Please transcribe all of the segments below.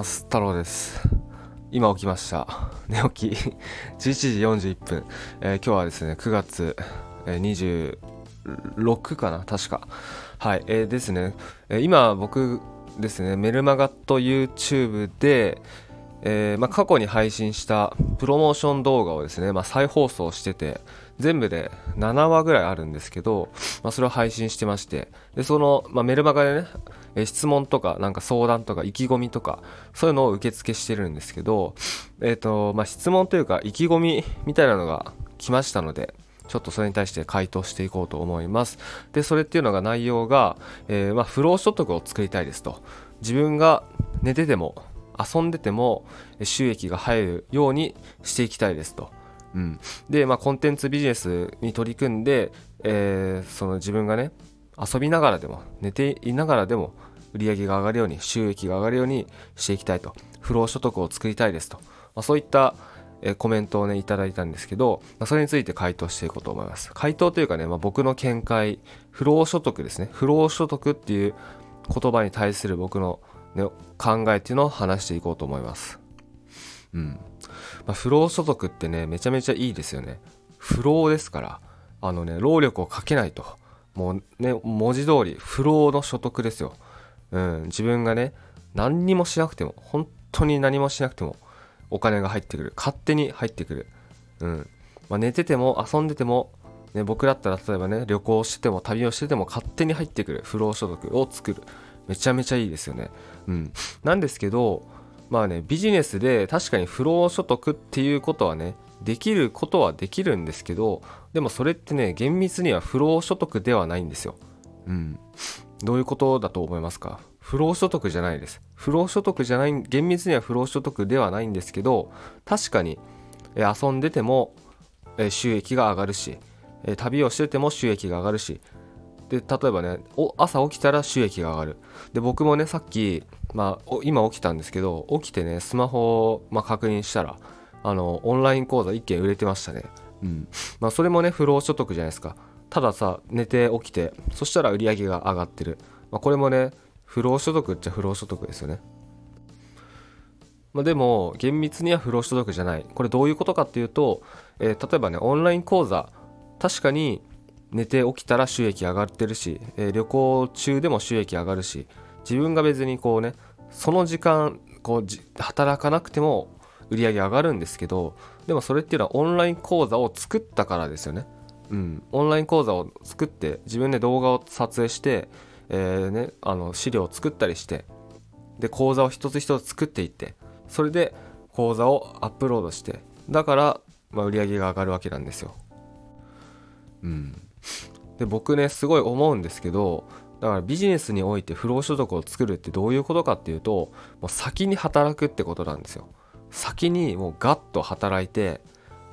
ます。太郎です。今起きました。寝起き。11時41分、えー、今日はですね9月、えー、26かな？確か。はい、えー、ですね、え、今僕ですねメルマガと YouTube でえー、まあ、過去に配信したプロモーション動画をですね、まあ、再放送してて全部で7話ぐらいあるんですけど、まあ、それを配信してましてでその、まメルマガでね、え、質問とかなんか相談とか意気込みとかそういうのを受付してるんですけど、えーとまあ質問というか意気込みみたいなのが来ましたのでちょっとそれに対して回答していこうと思います。で、それっていうのが内容が、えー、まあ、不労所得を作りたいですと。自分が寝てても遊んでても収益が入るようにしていきたいですと。うん、で、まあ、コンテンツビジネスに取り組んで、えー、その自分がね遊びながらでも寝ていながらでも売り上げが上がるように収益が上がるようにしていきたいと不労所得を作りたいですと、まあ、そういった、え、コメントをねいただいたんですけど、まあ、それについて回答していこうと思います回答というかね、まあ、僕の見解不労所得ですね不労所得っていう言葉に対する僕のね、考えっていうのを話していこうと思います。うん。まあ、不労所得ってね、めちゃめちゃいいですよね。不労ですから、あのね、労力をかけないと。もうね、文字通り、不労の所得ですよ。うん、自分がね、何にもしなくても、本当に何もしなくても、お金が入ってくる。勝手に入ってくる。うん。まあ、寝てても、遊んでても、ね、僕だったら例えばね、旅行してても、旅をしてても、勝手に入ってくる不労所得を作る。めちゃめちゃいいですよね。うん。なんですけど、まあね、ビジネスで確かに不労所得っていうことはね、できることはできるんですけど、でもそれってね、厳密には不労所得ではないんですよ。うん。どういうことだと思いますか？不労所得じゃないです。不労所得じゃない、厳密には不労所得ではないんですけど、確かに遊んでても収益が上がるし、旅をしてても収益が上がるし、で例えばね朝起きたら収益が上がるで僕もねさっき、まあ、今起きたんですけど起きてねスマホを、まあ、確認したらあのオンライン講座1件売れてましたねうん。まあそれもね不労所得じゃないですか。たださ寝て起きてそしたら売り上げが上がってる、まあ、これもね不労所得っちゃ不労所得ですよね。まあ、でも厳密には不労所得じゃない。これどういうことかっていうと、えー、例えばねオンライン講座。確かに寝て起きたら収益上がってるし、えー、旅行中でも収益上がるし自分が別にこうねその時間こう働かなくても売り上げ上がるんですけどでもそれっていうのはオンライン講座を作ったからですよね。うん、オンライン講座を作って自分で動画を撮影して、えーね、あの資料を作ったりしてで講座を一つ一つ作っていってそれで講座をアップロードしてだから、まあ、売り上げが上がるわけなんですよ。うんで僕ねすごい思うんですけどだからビジネスにおいて不労所得を作るってどういうことかっていうともう先に働くってことなんですよ先にもうガッと働いて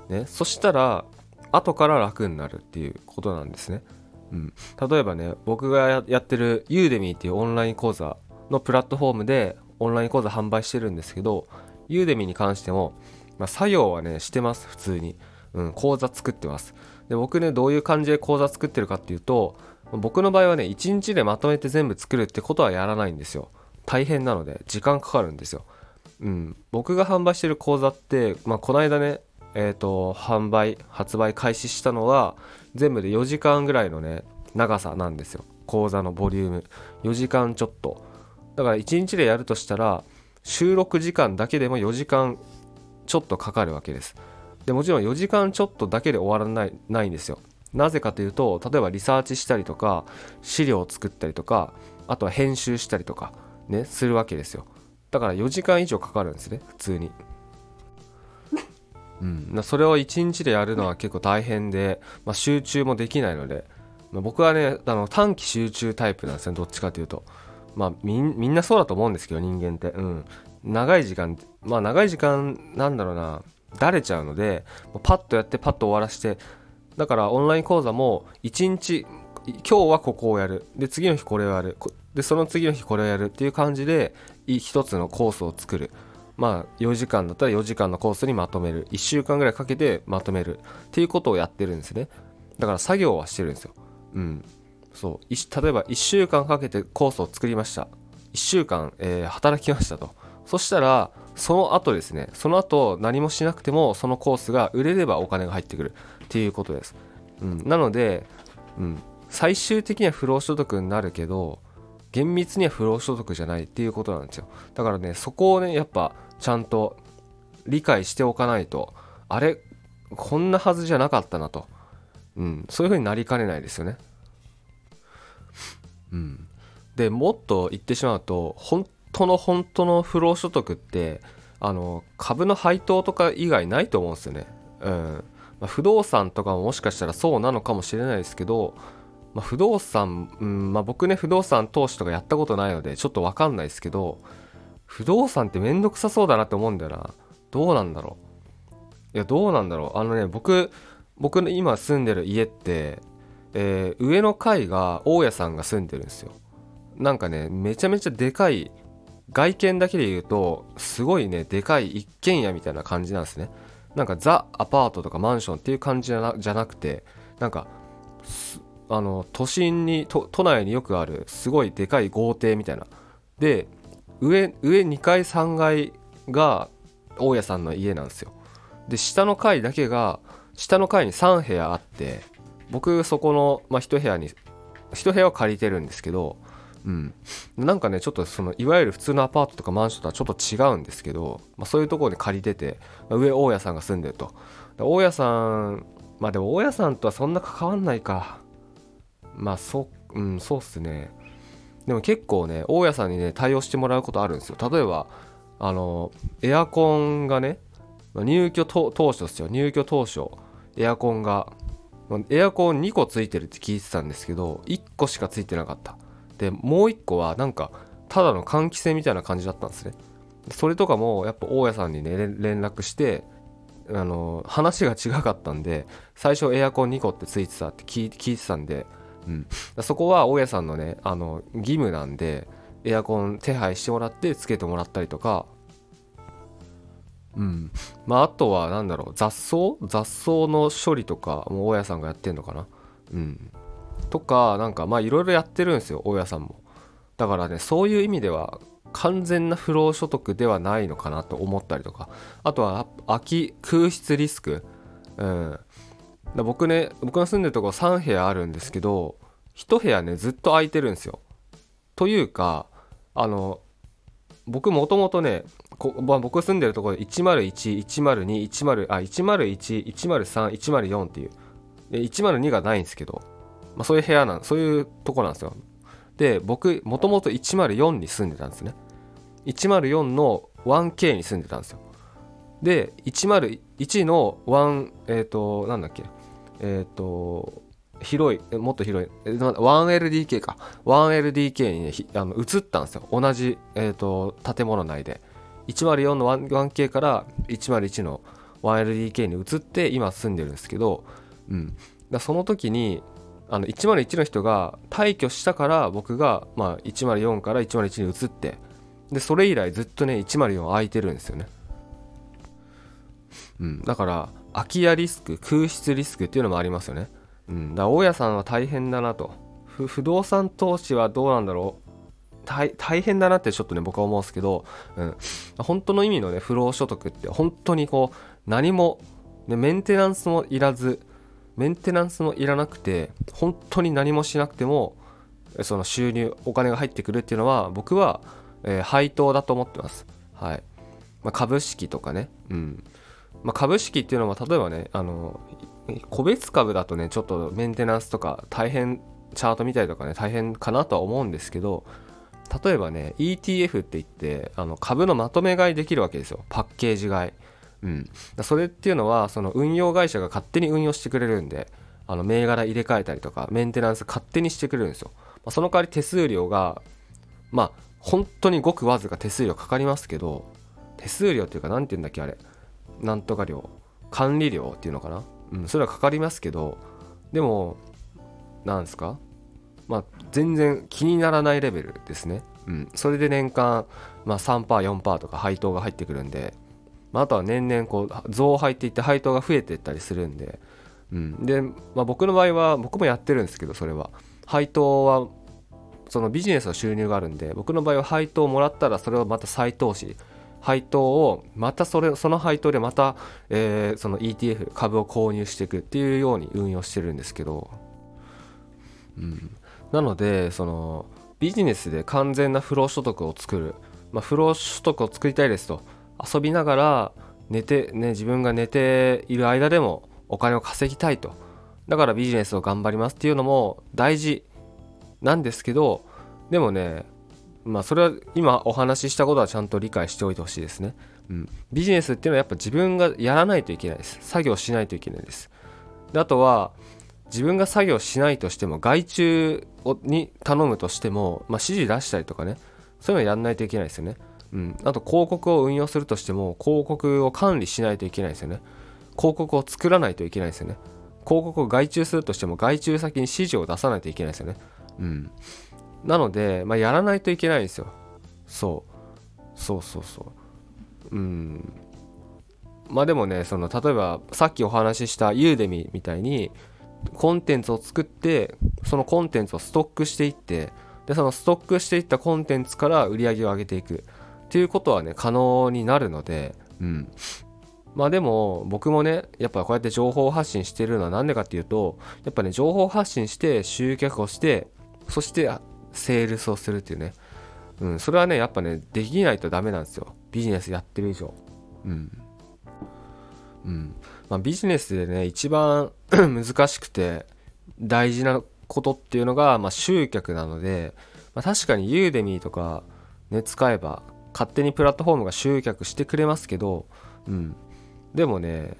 ねそしたら後から楽になるっていうことなんですね、うん、例えばね僕がやってるユーデミーっていうオンライン講座のプラットフォームでオンライン講座販売してるんですけどユーデミーに関しても、まあ、作業はねしてます普通に、うん、講座作ってます。で僕ねどういう感じで講座作ってるかっていうと僕の場合はね1日でまとめて全部作るってことはやらないんですよ。大変なので時間かかるんですよ。うん。僕が販売してる講座って、まあ、この間ねえっ、ー、と販売発売開始したのは全部で4時間ぐらいのね長さなんですよ。講座のボリューム。4時間ちょっと。だから1日でやるとしたら収録時間だけでも4時間ちょっとかかるわけです。でもちろん4時間ちょっとだけで終わらないないんですよ。なぜかというと例えばリサーチしたりとか資料を作ったりとかあとは編集したりとかねするわけですよ。だから4時間以上かかるんですね普通に。うん、それを1日でやるのは結構大変で、まあ、集中もできないので、まあ、僕はねあの短期集中タイプなんですねどっちかというと。まあみんなそうだと思うんですけど人間って。うん。長い時間まあ長い時間なんだろうなだれちゃうのでパッとやってパッと終わらしてだからオンライン講座も1日今日はここをやる。で次の日これをやる。でその次の日これをやるっていう感じで一つのコースを作る。まあ4時間だったら4時間のコースにまとめる。1週間ぐらいかけてまとめる。っていうことをやってるんですね。だから作業はしてるんですよ。うん。そう。例えば1週間かけてコースを作りました。1週間、えー、働きましたと。そしたらその後ですね。その後何もしなくてもそのコースが売れればお金が入ってくる。っていうことです、うん、なので、うん、最終的には不労所得になるけど厳密には不労所得じゃないっていうことなんですよ。だからねそこをねやっぱちゃんと理解しておかないとあれこんなはずじゃなかったなと、うん、そういう風になりかねないですよね。うん。でもっと言ってしまうと本当の本当の不労所得ってあの株の配当とか以外ないと思うんですよね。うん。まあ、不動産とかももしかしたらそうなのかもしれないですけどまあ、不動産、うんまあ、僕ね不動産投資とかやったことないのでちょっと分かんないですけど不動産ってめんどくさそうだなって思うんだよな。どうなんだろう。いやどうなんだろう。あのね僕僕の今住んでる家って、えー、上の階が大家さんが住んでるんですよ。なんかねめちゃめちゃでかい外見だけで言うとすごいねでかい一軒家みたいな感じなんですね。なんかザ・アパートとかマンションっていう感じじゃなじゃなくてなんかあの都心に都内によくあるすごいでかい豪邸みたいな。で上上2階3階が大家さんの家なんですよ。で下の階だけが下の階に3部屋あって僕そこの、まあ、1部屋に1部屋を借りてるんですけどうん。なんかねちょっとそのいわゆる普通のアパートとかマンションとはちょっと違うんですけど、まあ、そういうところに借りてて、上大家さんが住んでると。大家さんまあでも大家さんとはそんな関わんないか。まあそうんそうっすね。でも結構ね大家さんにね対応してもらうことあるんですよ。例えばあのエアコンがね入居当初ですよ。入居当初エアコンがエアコン2個ついてるって聞いてたんですけど1個しかついてなかった。でもう1個はなんかただの換気扇みたいな感じだったんですね。それとかもやっぱ大家さんにね連絡してあの話が違かったんで最初エアコン2個ってついてたって聞いてたんでうん、そこは大家さんのねあの義務なんでエアコン手配してもらってつけてもらったりとか。うん。まああとは何だろう雑草？雑草の処理とかも大家さんがやってんのかな？うん。とかなんかまあいろいろやってるんですよ大家さんも。だからねそういう意味では完全な不労所得ではないのかなと思ったりとか。あとは空き空室リスク。うん。だ僕ね僕の住んでるとこ3部屋あるんですけど1部屋ねずっと空いてるんですよ。というかあの僕もともとねこ、まあ、僕住んでるところで10110210あ101103104104っていう。で102がないんですけど、まあ、そういう部屋なんそういうとこなんですよ。で僕もともと104に住んでたんですね。104の 1K に住んでたんですよ。で101の1えっ、ー、となんだっけえっ、ー、と広いもっと広い。1LDK か。1LDK にねあの移ったんですよ。同じ、えーと、建物内で。104の 1K から101の 1LDK に移って今住んでるんですけど、うん、だその時にあの101の人が退去したから僕が、まあ、104から101に移って。でそれ以来ずっとね104空いてるんですよね、うん、だから空き家リスク空室リスクっていうのもありますよね。うん、だ大家さんは大変だなと。不動産投資はどうなんだろう。大変だなってちょっとね僕は思うんですけど、うん、本当の意味のね不労所得って本当にこう何も、ね、メンテナンスもいらずメンテナンスもいらなくて本当に何もしなくてもその収入お金が入ってくるっていうのは僕は、えー、配当だと思ってます。はい、まあ、株式とかね。うん。まあ、株式っていうのは例えばねあの個別株だとねちょっとメンテナンスとか大変チャート見たりとかね大変かなとは思うんですけど例えばね ETF って言ってあの株のまとめ買いできるわけですよ。パッケージ買い、うん、それっていうのはその運用会社が勝手に運用してくれるんであの銘柄入れ替えたりとかメンテナンス勝手にしてくれるんですよ、まあ、その代わり手数料がまあ本当にごくわずか手数料かかりますけど手数料っていうか何て言うんだっけあれ。なんとか料管理料っていうのかな？うん、それはかかりますけどでもなんですか？まあ全然気にならないレベルですね、うん、それで年間、まあ、3%4% とか配当が入ってくるんで、まあ、あとは年々こう増配っていって配当が増えていったりするんで、うん、で、まあ、僕の場合は僕もやってるんですけどそれは。配当はそのビジネスの収入があるんで僕の場合は配当をもらったらそれをまた再投資配当をまたそれその配当でまた、えー、その ETF 株を購入していくっていうように運用してるんですけど、うん、なのでそのビジネスで完全な不労所得を作る、まあ、不労所得を作りたいですと。遊びながら寝て、ね、自分が寝ている間でもお金を稼ぎたいと。だからビジネスを頑張りますっていうのも大事なんですけど。でもねまあそれは今お話ししたことはちゃんと理解しておいてほしいですね、うん、ビジネスっていうのはやっぱ自分がやらないといけないです。作業しないといけないです。であとは自分が作業しないとしても外注に頼むとしても、まあ、指示出したりとかね。そういうのやんないといけないですよね、うん、あと広告を運用するとしても広告を管理しないといけないですよね。広告を作らないといけないですよね。広告を外注するとしても外注先に指示を出さないといけないですよね。うん。なので、まあ、やらないといけないんですよ。そう。そうそうそう。うん。まあでもねその例えばさっきお話ししたユーデミみたいにコンテンツを作ってそのコンテンツをストックしていってでそのストックしていったコンテンツから売り上げを上げていく。っていうことはね可能になるのでうん。まあでも僕もねやっぱこうやって情報発信してるのは何でかっていうとやっぱね情報発信して集客をしてそしてセールスをするっていうね。うん。それはねやっぱねできないとダメなんですよ。ビジネスやってる以上。うん。うん。まあ、ビジネスでね一番 難しくて大事なことっていうのが、まあ、集客なので、まあ、確かにユーデミーとか、ね、使えば勝手にプラットフォームが集客してくれますけど、うん、でもね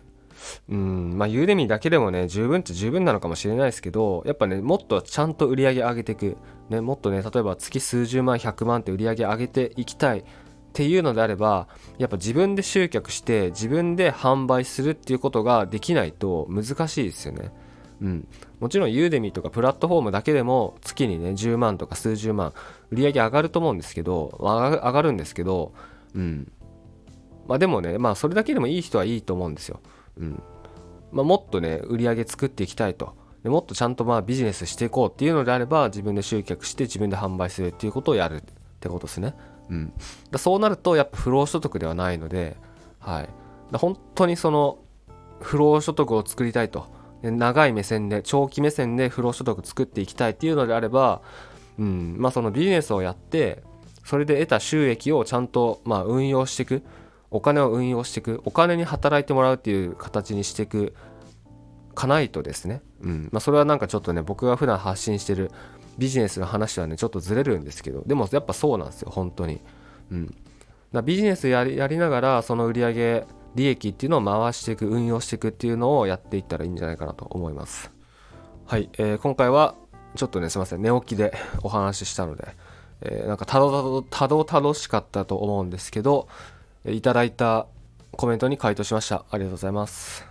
うんまあユーデミーだけでもね十分っちゃ十分なのかもしれないですけどやっぱねもっとちゃんと売り上げ上げていく、ね、もっとね例えば月数十万100万って売り上げ上げていきたいっていうのであればやっぱ自分で集客して自分で販売するっていうことができないと難しいですよね。うん、もちろんユーデミとかプラットフォームだけでも月にね10万とか数十万売り上げ上がると思うんですけど上がるんですけど、うんまあ、でもねまあそれだけでもいい人はいいと思うんですよ。うん。まあ、もっとね売り上げ作っていきたいと。でもっとちゃんとまあビジネスしていこうっていうのであれば自分で集客して自分で販売するっていうことをやるってことですね。うん、だそうなるとやっぱ不労所得ではないので、はい、だ本当にその不労所得を作りたいと。長い目線で長期目線で不労所得作っていきたいっていうのであれば、うん。まあ、そのビジネスをやってそれで得た収益をちゃんとまあ運用していくお金を運用していくお金に働いてもらうっていう形にしていくかないとですね、うん。まあ、それはなんかちょっとね僕が普段発信してるビジネスの話はねちょっとずれるんですけどでもやっぱそうなんですよ本当に。うん。だビジネスやりやりながらその売上利益っていうのを回していく運用していくっていうのをやっていったらいいんじゃないかなと思います。はい、えー、今回はちょっとねすいません寝起きでお話ししたので、えー、なんかたどたどたどたどしかったと思うんですけどいただいたコメントに回答しました。ありがとうございます。